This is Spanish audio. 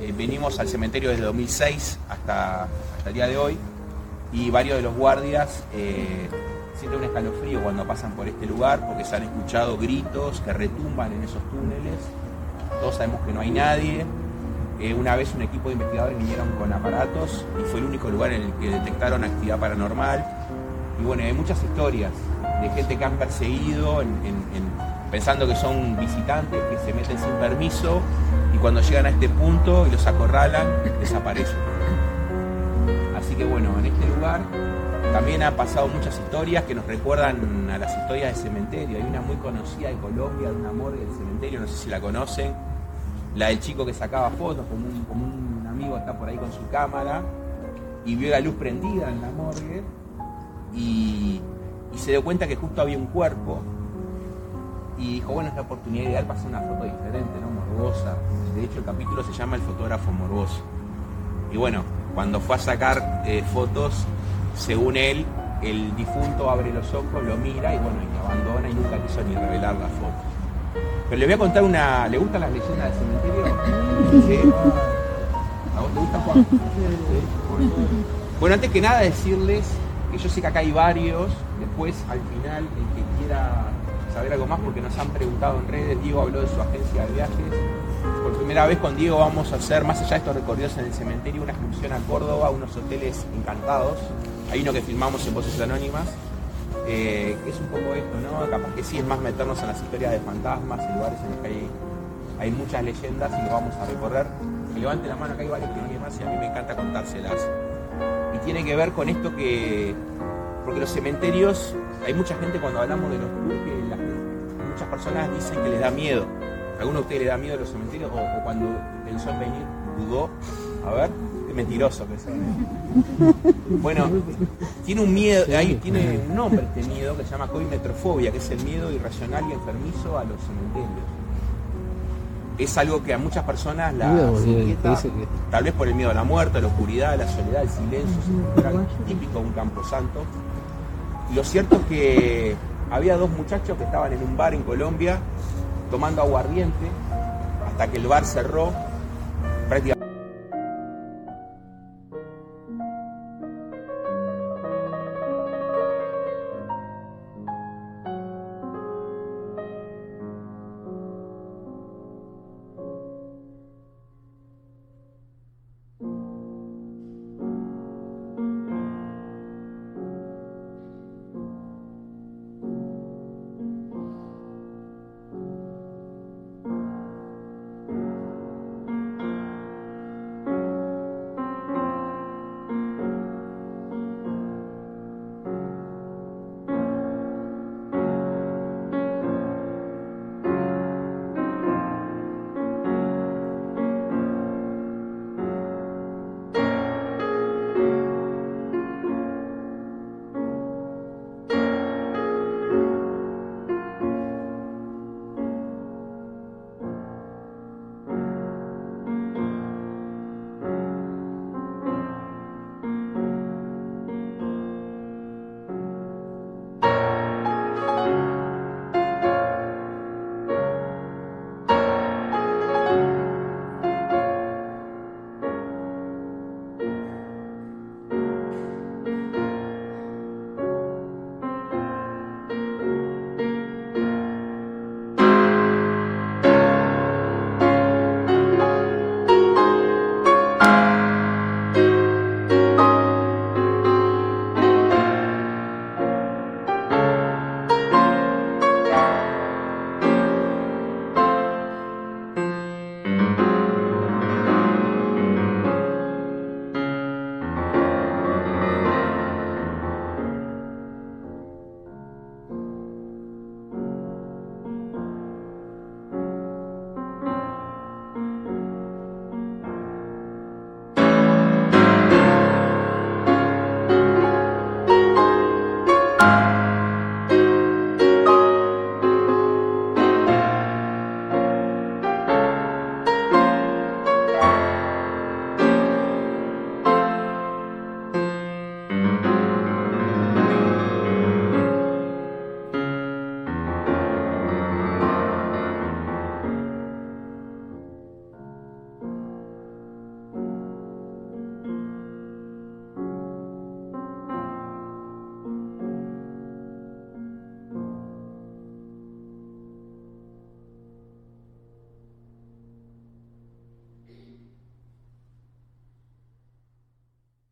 Eh, venimos al cementerio desde 2006 hasta, hasta el día de hoy y varios de los guardias eh, sienten un escalofrío cuando pasan por este lugar porque se han escuchado gritos que retumban en esos túneles. Todos sabemos que no hay nadie. Eh, una vez un equipo de investigadores vinieron con aparatos y fue el único lugar en el que detectaron actividad paranormal. Y bueno, hay muchas historias de gente que han perseguido pensando que son visitantes que se meten sin permiso y cuando llegan a este punto y los acorralan, desaparecen. Así que bueno, en este lugar también ha pasado muchas historias que nos recuerdan a las historias del cementerio. Hay una muy conocida de Colombia, de una morgue del cementerio, no sé si la conocen. La del chico que sacaba fotos, como un, amigo está por ahí con su cámara y vio la luz prendida en la morgue y se dio cuenta que justo había un cuerpo y dijo, bueno, es la oportunidad ideal para hacer una foto diferente, ¿no? Morbosa. De hecho, el capítulo se llama El fotógrafo morboso. Y bueno, cuando fue a sacar eh, fotos, según él, el difunto abre los ojos, lo mira y bueno, y abandona y nunca quiso ni revelar la foto. Pero le voy a contar una. ¿Le gustan las leyendas del cementerio? ¿Sí? ¿A vos te gusta Juan? Bueno, antes que nada decirles que yo sé que acá hay varios, después al final el que quiera saber algo más porque nos han preguntado en redes, Diego habló de su agencia de viajes. Por primera vez con Diego vamos a hacer, más allá de estos recorridos en el cementerio, una excursión a Córdoba, unos hoteles encantados. Hay uno que filmamos en Voces Anónimas, eh, que es un poco esto, ¿no? Capaz que sí es más meternos en las historias de fantasmas, en lugares en los que hay, hay muchas leyendas y lo vamos a recorrer. Que levante la mano, acá hay varios que no más y a mí me encanta contárselas. Y tiene que ver con esto que, porque los cementerios, hay mucha gente cuando hablamos de los tours muchas personas dicen que les da miedo. ¿Alguno de ustedes le da miedo a los cementerios o, cuando pensó en venir dudó? A ver, qué mentiroso que es. Bueno, tiene un miedo, ahí tiene un nombre este miedo que se llama coimetrofobia, que es el miedo irracional y enfermizo a los cementerios. Es algo que a muchas personas la inquieta, tal vez por el miedo a la muerte, a la oscuridad, a la soledad, al silencio, típico de un camposanto. Y lo cierto es que había dos muchachos que estaban en un bar en Colombia tomando aguardiente hasta que el bar cerró prácticamente